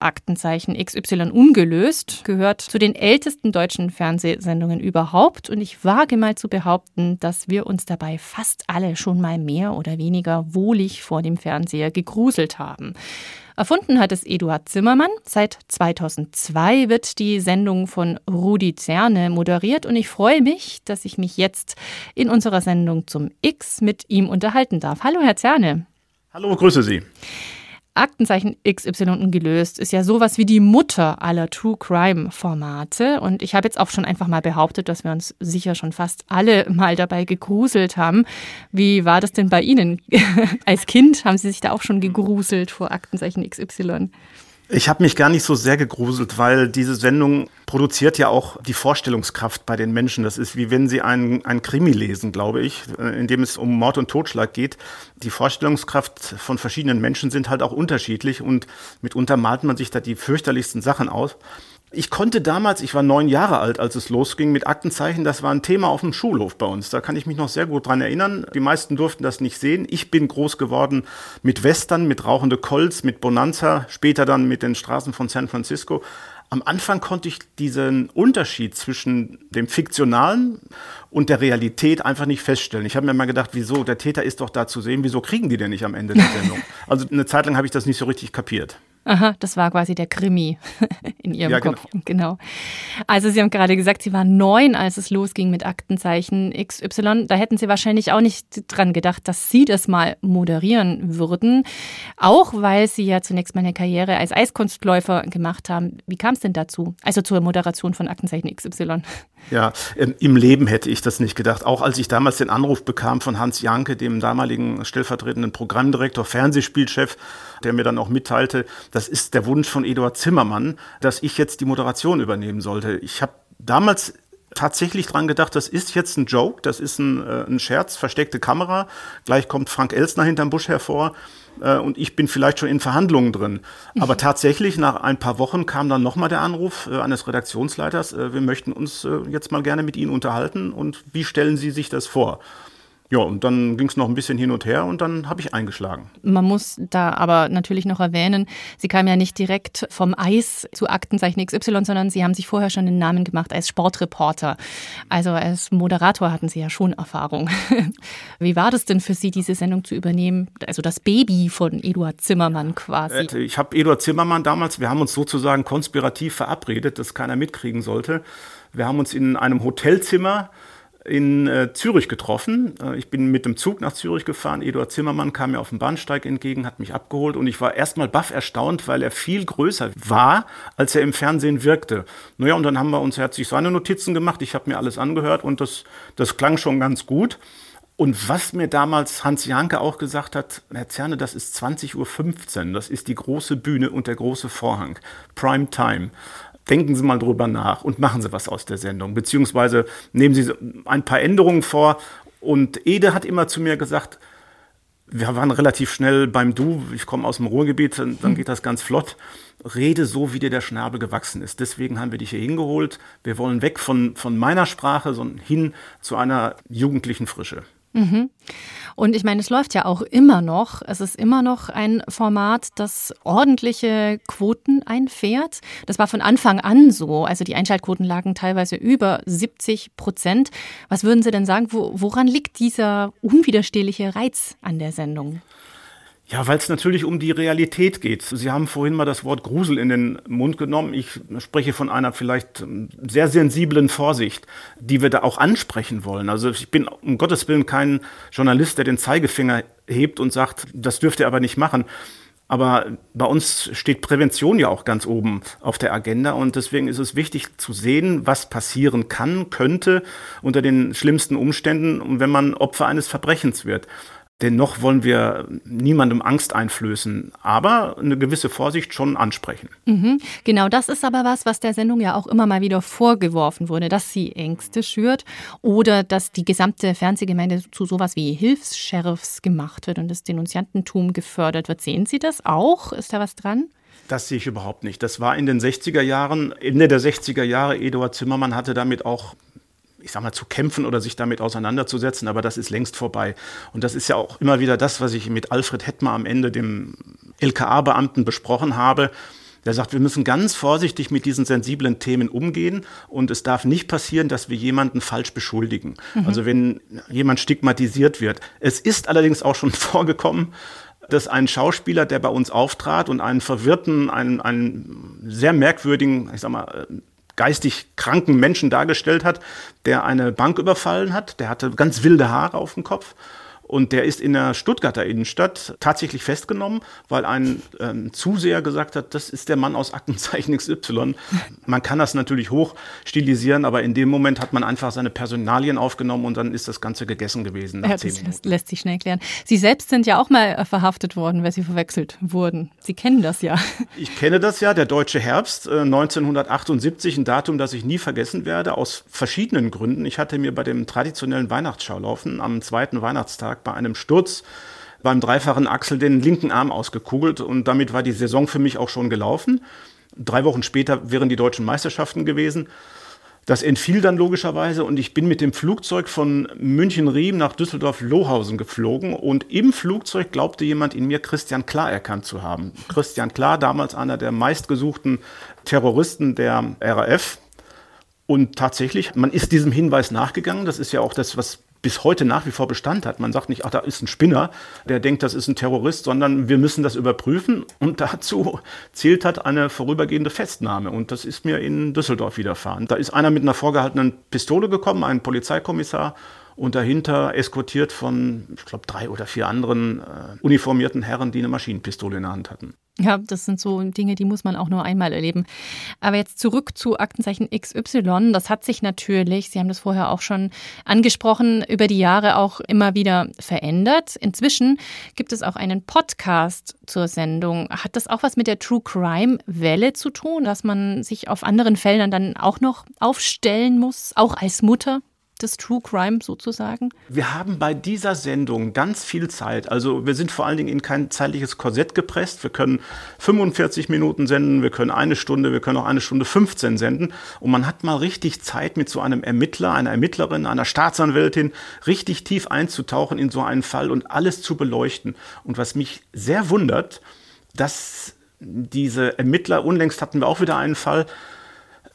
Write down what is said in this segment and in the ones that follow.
Aktenzeichen XY ungelöst gehört zu den ältesten deutschen Fernsehsendungen überhaupt und ich wage mal zu behaupten, dass wir uns dabei fast alle schon mal mehr oder weniger wohlig vor dem Fernseher gegruselt haben. Erfunden hat es Eduard Zimmermann. Seit 2002 wird die Sendung von Rudi Zerne moderiert und ich freue mich, dass ich mich jetzt in unserer Sendung zum X mit ihm unterhalten darf. Hallo, Herr Zerne. Hallo, grüße Sie. Aktenzeichen XY ungelöst ist ja sowas wie die Mutter aller True Crime Formate. Und ich habe jetzt auch schon einfach mal behauptet, dass wir uns sicher schon fast alle mal dabei gegruselt haben. Wie war das denn bei Ihnen? Als Kind haben Sie sich da auch schon gegruselt vor Aktenzeichen XY? Ich habe mich gar nicht so sehr gegruselt, weil diese Sendung produziert ja auch die Vorstellungskraft bei den Menschen. Das ist wie wenn sie einen, einen Krimi lesen, glaube ich, äh, in dem es um Mord und Totschlag geht. Die Vorstellungskraft von verschiedenen Menschen sind halt auch unterschiedlich und mitunter malt man sich da die fürchterlichsten Sachen aus. Ich konnte damals, ich war neun Jahre alt, als es losging mit Aktenzeichen, das war ein Thema auf dem Schulhof bei uns. Da kann ich mich noch sehr gut dran erinnern. Die meisten durften das nicht sehen. Ich bin groß geworden mit Western, mit rauchende Colts, mit Bonanza, später dann mit den Straßen von San Francisco. Am Anfang konnte ich diesen Unterschied zwischen dem Fiktionalen und der Realität einfach nicht feststellen. Ich habe mir mal gedacht, wieso, der Täter ist doch da zu sehen, wieso kriegen die denn nicht am Ende der Sendung? Also eine Zeit lang habe ich das nicht so richtig kapiert. Aha, das war quasi der Krimi in Ihrem ja, Kopf. Genau. genau. Also Sie haben gerade gesagt, Sie waren neun, als es losging mit Aktenzeichen XY. Da hätten Sie wahrscheinlich auch nicht dran gedacht, dass Sie das mal moderieren würden. Auch weil Sie ja zunächst mal eine Karriere als Eiskunstläufer gemacht haben. Wie kam es denn dazu? Also zur Moderation von Aktenzeichen XY. Ja, im Leben hätte ich das nicht gedacht. Auch als ich damals den Anruf bekam von Hans Janke, dem damaligen stellvertretenden Programmdirektor, Fernsehspielchef, der mir dann auch mitteilte, das ist der Wunsch von Eduard Zimmermann, dass ich jetzt die Moderation übernehmen sollte. Ich habe damals tatsächlich dran gedacht, das ist jetzt ein Joke, das ist ein, äh, ein Scherz, versteckte Kamera. Gleich kommt Frank Elsner hinterm Busch hervor äh, und ich bin vielleicht schon in Verhandlungen drin. Aber tatsächlich nach ein paar Wochen kam dann nochmal der Anruf äh, eines Redaktionsleiters, äh, wir möchten uns äh, jetzt mal gerne mit Ihnen unterhalten und wie stellen Sie sich das vor? Ja, und dann ging es noch ein bisschen hin und her und dann habe ich eingeschlagen. Man muss da aber natürlich noch erwähnen, Sie kamen ja nicht direkt vom Eis zu Aktenzeichen XY, sondern Sie haben sich vorher schon den Namen gemacht als Sportreporter. Also als Moderator hatten Sie ja schon Erfahrung. Wie war das denn für Sie, diese Sendung zu übernehmen? Also das Baby von Eduard Zimmermann quasi. Äh, ich habe Eduard Zimmermann damals, wir haben uns sozusagen konspirativ verabredet, dass keiner mitkriegen sollte. Wir haben uns in einem Hotelzimmer in äh, Zürich getroffen. Äh, ich bin mit dem Zug nach Zürich gefahren. Eduard Zimmermann kam mir auf dem Bahnsteig entgegen, hat mich abgeholt und ich war erstmal baff erstaunt, weil er viel größer war, als er im Fernsehen wirkte. Naja, und dann haben wir uns herzlich seine Notizen gemacht. Ich habe mir alles angehört und das, das klang schon ganz gut. Und was mir damals Hans Janke auch gesagt hat, Herr Zerne, das ist 20.15 Uhr, das ist die große Bühne und der große Vorhang, Prime Time denken Sie mal drüber nach und machen Sie was aus der Sendung. Beziehungsweise nehmen Sie ein paar Änderungen vor. Und Ede hat immer zu mir gesagt, wir waren relativ schnell beim Du, ich komme aus dem Ruhrgebiet, dann hm. geht das ganz flott. Rede so, wie dir der Schnabel gewachsen ist. Deswegen haben wir dich hier hingeholt. Wir wollen weg von, von meiner Sprache, sondern hin zu einer jugendlichen Frische. Mhm. Und ich meine, es läuft ja auch immer noch. Es ist immer noch ein Format, das ordentliche Quoten einfährt. Das war von Anfang an so. Also die Einschaltquoten lagen teilweise über 70 Prozent. Was würden Sie denn sagen, wo, woran liegt dieser unwiderstehliche Reiz an der Sendung? Ja, weil es natürlich um die Realität geht. Sie haben vorhin mal das Wort Grusel in den Mund genommen. Ich spreche von einer vielleicht ähm, sehr sensiblen Vorsicht, die wir da auch ansprechen wollen. Also ich bin um Gottes Willen kein Journalist, der den Zeigefinger hebt und sagt, das dürft ihr aber nicht machen. Aber bei uns steht Prävention ja auch ganz oben auf der Agenda und deswegen ist es wichtig zu sehen, was passieren kann, könnte unter den schlimmsten Umständen, wenn man Opfer eines Verbrechens wird. Dennoch wollen wir niemandem Angst einflößen, aber eine gewisse Vorsicht schon ansprechen. Mhm. Genau das ist aber was, was der Sendung ja auch immer mal wieder vorgeworfen wurde, dass sie Ängste schürt oder dass die gesamte Fernsehgemeinde zu sowas wie Hilfs-Sheriffs gemacht wird und das Denunziantentum gefördert wird. Sehen Sie das auch? Ist da was dran? Das sehe ich überhaupt nicht. Das war in den 60er Jahren, Ende der 60er Jahre. Eduard Zimmermann hatte damit auch ich sag mal, zu kämpfen oder sich damit auseinanderzusetzen, aber das ist längst vorbei. Und das ist ja auch immer wieder das, was ich mit Alfred Hettmer am Ende, dem LKA-Beamten, besprochen habe. Der sagt, wir müssen ganz vorsichtig mit diesen sensiblen Themen umgehen und es darf nicht passieren, dass wir jemanden falsch beschuldigen. Mhm. Also wenn jemand stigmatisiert wird. Es ist allerdings auch schon vorgekommen, dass ein Schauspieler, der bei uns auftrat und einen verwirrten, einen, einen sehr merkwürdigen, ich sag mal, geistig kranken Menschen dargestellt hat, der eine Bank überfallen hat, der hatte ganz wilde Haare auf dem Kopf und der ist in der Stuttgarter Innenstadt tatsächlich festgenommen, weil ein ähm, Zuseher gesagt hat, das ist der Mann aus Aktenzeichen XY. Man kann das natürlich hoch stilisieren, aber in dem Moment hat man einfach seine Personalien aufgenommen und dann ist das Ganze gegessen gewesen. Nach ja, das Minuten. lässt sich schnell klären. Sie selbst sind ja auch mal äh, verhaftet worden, weil Sie verwechselt wurden. Sie kennen das ja. Ich kenne das ja, der deutsche Herbst äh, 1978, ein Datum, das ich nie vergessen werde, aus verschiedenen Gründen. Ich hatte mir bei dem traditionellen Weihnachtsschaulaufen am zweiten Weihnachtstag Samstag bei einem Sturz beim dreifachen Achsel den linken Arm ausgekugelt und damit war die Saison für mich auch schon gelaufen. Drei Wochen später wären die deutschen Meisterschaften gewesen. Das entfiel dann logischerweise und ich bin mit dem Flugzeug von München-Riem nach Düsseldorf-Lohausen geflogen und im Flugzeug glaubte jemand in mir Christian Klar erkannt zu haben. Christian Klar, damals einer der meistgesuchten Terroristen der RAF. Und tatsächlich, man ist diesem Hinweis nachgegangen. Das ist ja auch das, was bis heute nach wie vor Bestand hat. Man sagt nicht, ach, da ist ein Spinner, der denkt, das ist ein Terrorist, sondern wir müssen das überprüfen. Und dazu zählt hat eine vorübergehende Festnahme. Und das ist mir in Düsseldorf widerfahren. Da ist einer mit einer vorgehaltenen Pistole gekommen, ein Polizeikommissar, und dahinter eskortiert von, ich glaube, drei oder vier anderen äh, uniformierten Herren, die eine Maschinenpistole in der Hand hatten. Ja, das sind so Dinge, die muss man auch nur einmal erleben. Aber jetzt zurück zu Aktenzeichen XY. Das hat sich natürlich, Sie haben das vorher auch schon angesprochen, über die Jahre auch immer wieder verändert. Inzwischen gibt es auch einen Podcast zur Sendung. Hat das auch was mit der True Crime Welle zu tun, dass man sich auf anderen Feldern dann auch noch aufstellen muss, auch als Mutter? Des True Crime sozusagen? Wir haben bei dieser Sendung ganz viel Zeit. Also wir sind vor allen Dingen in kein zeitliches Korsett gepresst. Wir können 45 Minuten senden, wir können eine Stunde, wir können auch eine Stunde 15 senden. Und man hat mal richtig Zeit, mit so einem Ermittler, einer Ermittlerin, einer Staatsanwältin richtig tief einzutauchen in so einen Fall und alles zu beleuchten. Und was mich sehr wundert, dass diese Ermittler, unlängst hatten wir auch wieder einen Fall,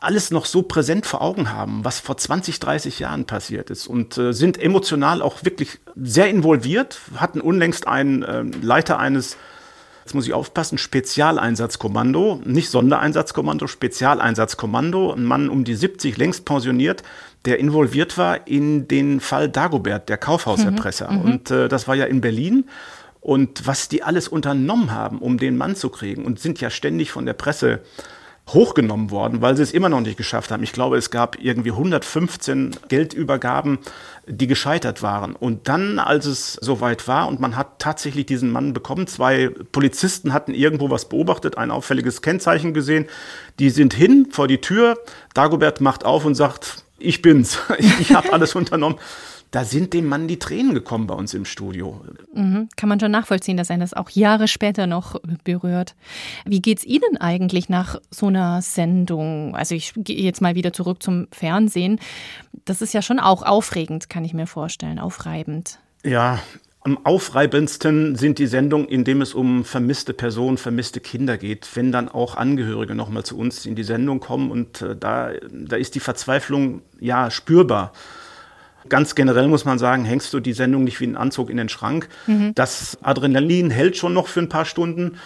alles noch so präsent vor Augen haben, was vor 20, 30 Jahren passiert ist und äh, sind emotional auch wirklich sehr involviert, hatten unlängst einen äh, Leiter eines Jetzt muss ich aufpassen, Spezialeinsatzkommando, nicht Sondereinsatzkommando, Spezialeinsatzkommando, ein Mann um die 70, längst pensioniert, der involviert war in den Fall Dagobert, der Kaufhauserpresser. Mhm, mhm. und äh, das war ja in Berlin. Und was die alles unternommen haben, um den Mann zu kriegen und sind ja ständig von der Presse hochgenommen worden, weil sie es immer noch nicht geschafft haben. Ich glaube, es gab irgendwie 115 Geldübergaben, die gescheitert waren. Und dann, als es soweit war und man hat tatsächlich diesen Mann bekommen, zwei Polizisten hatten irgendwo was beobachtet, ein auffälliges Kennzeichen gesehen, die sind hin vor die Tür, Dagobert macht auf und sagt, ich bin's, ich, ich habe alles unternommen da sind dem Mann die Tränen gekommen bei uns im Studio. Mhm. Kann man schon nachvollziehen, dass er das auch Jahre später noch berührt. Wie geht es Ihnen eigentlich nach so einer Sendung? Also ich gehe jetzt mal wieder zurück zum Fernsehen. Das ist ja schon auch aufregend, kann ich mir vorstellen, aufreibend. Ja, am aufreibendsten sind die Sendungen, in denen es um vermisste Personen, vermisste Kinder geht, wenn dann auch Angehörige nochmal zu uns in die Sendung kommen und äh, da, da ist die Verzweiflung ja spürbar. Ganz generell muss man sagen, hängst du die Sendung nicht wie ein Anzug in den Schrank. Mhm. Das Adrenalin hält schon noch für ein paar Stunden.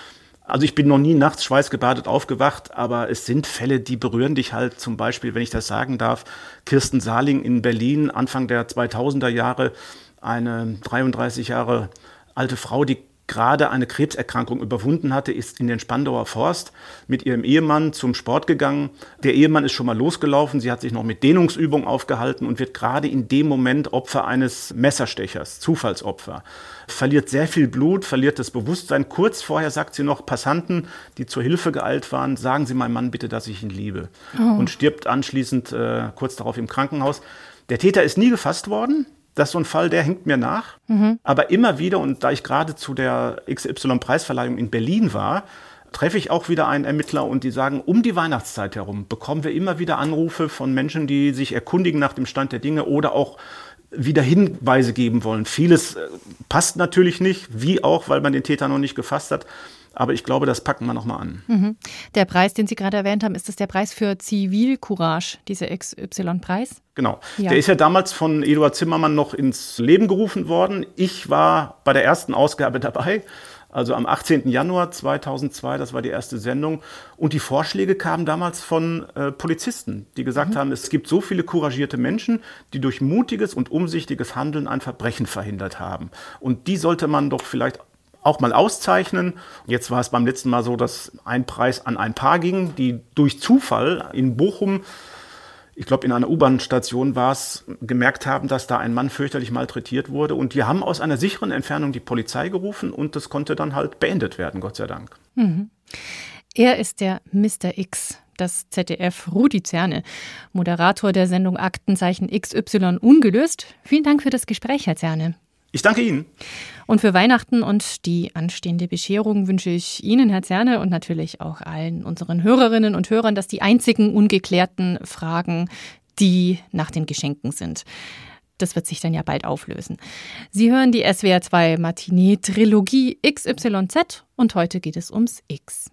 Also ich bin noch nie nachts schweißgebadet aufgewacht, aber es sind Fälle, die berühren dich halt. Zum Beispiel, wenn ich das sagen darf, Kirsten Saling in Berlin, Anfang der 2000er Jahre, eine 33 Jahre alte Frau, die gerade eine Krebserkrankung überwunden hatte, ist in den Spandauer Forst mit ihrem Ehemann zum Sport gegangen. Der Ehemann ist schon mal losgelaufen, sie hat sich noch mit Dehnungsübungen aufgehalten und wird gerade in dem Moment Opfer eines Messerstechers, Zufallsopfer. Verliert sehr viel Blut, verliert das Bewusstsein. Kurz vorher sagt sie noch Passanten, die zur Hilfe geeilt waren, sagen Sie meinem Mann bitte, dass ich ihn liebe. Oh. Und stirbt anschließend äh, kurz darauf im Krankenhaus. Der Täter ist nie gefasst worden. Das ist so ein Fall, der hängt mir nach. Mhm. Aber immer wieder, und da ich gerade zu der XY-Preisverleihung in Berlin war, treffe ich auch wieder einen Ermittler und die sagen, um die Weihnachtszeit herum bekommen wir immer wieder Anrufe von Menschen, die sich erkundigen nach dem Stand der Dinge oder auch wieder Hinweise geben wollen. Vieles äh, passt natürlich nicht, wie auch, weil man den Täter noch nicht gefasst hat. Aber ich glaube, das packen wir nochmal an. Mhm. Der Preis, den Sie gerade erwähnt haben, ist das der Preis für Zivilcourage, dieser XY-Preis? Genau. Ja. Der ist ja damals von Eduard Zimmermann noch ins Leben gerufen worden. Ich war bei der ersten Ausgabe dabei also am 18. Januar 2002, das war die erste Sendung. Und die Vorschläge kamen damals von äh, Polizisten, die gesagt mhm. haben, es gibt so viele couragierte Menschen, die durch mutiges und umsichtiges Handeln ein Verbrechen verhindert haben. Und die sollte man doch vielleicht auch mal auszeichnen. Jetzt war es beim letzten Mal so, dass ein Preis an ein Paar ging, die durch Zufall in Bochum ich glaube, in einer U-Bahn-Station war es, gemerkt haben, dass da ein Mann fürchterlich malträtiert wurde. Und die haben aus einer sicheren Entfernung die Polizei gerufen und das konnte dann halt beendet werden, Gott sei Dank. Mhm. Er ist der Mr. X, das ZDF Rudi Zerne, Moderator der Sendung Aktenzeichen XY ungelöst. Vielen Dank für das Gespräch, Herr Zerne. Ich danke Ihnen. Und für Weihnachten und die anstehende Bescherung wünsche ich Ihnen, Herr Zerne, und natürlich auch allen unseren Hörerinnen und Hörern, dass die einzigen ungeklärten Fragen die nach den Geschenken sind. Das wird sich dann ja bald auflösen. Sie hören die SWR2 Matinee Trilogie XYZ und heute geht es ums X.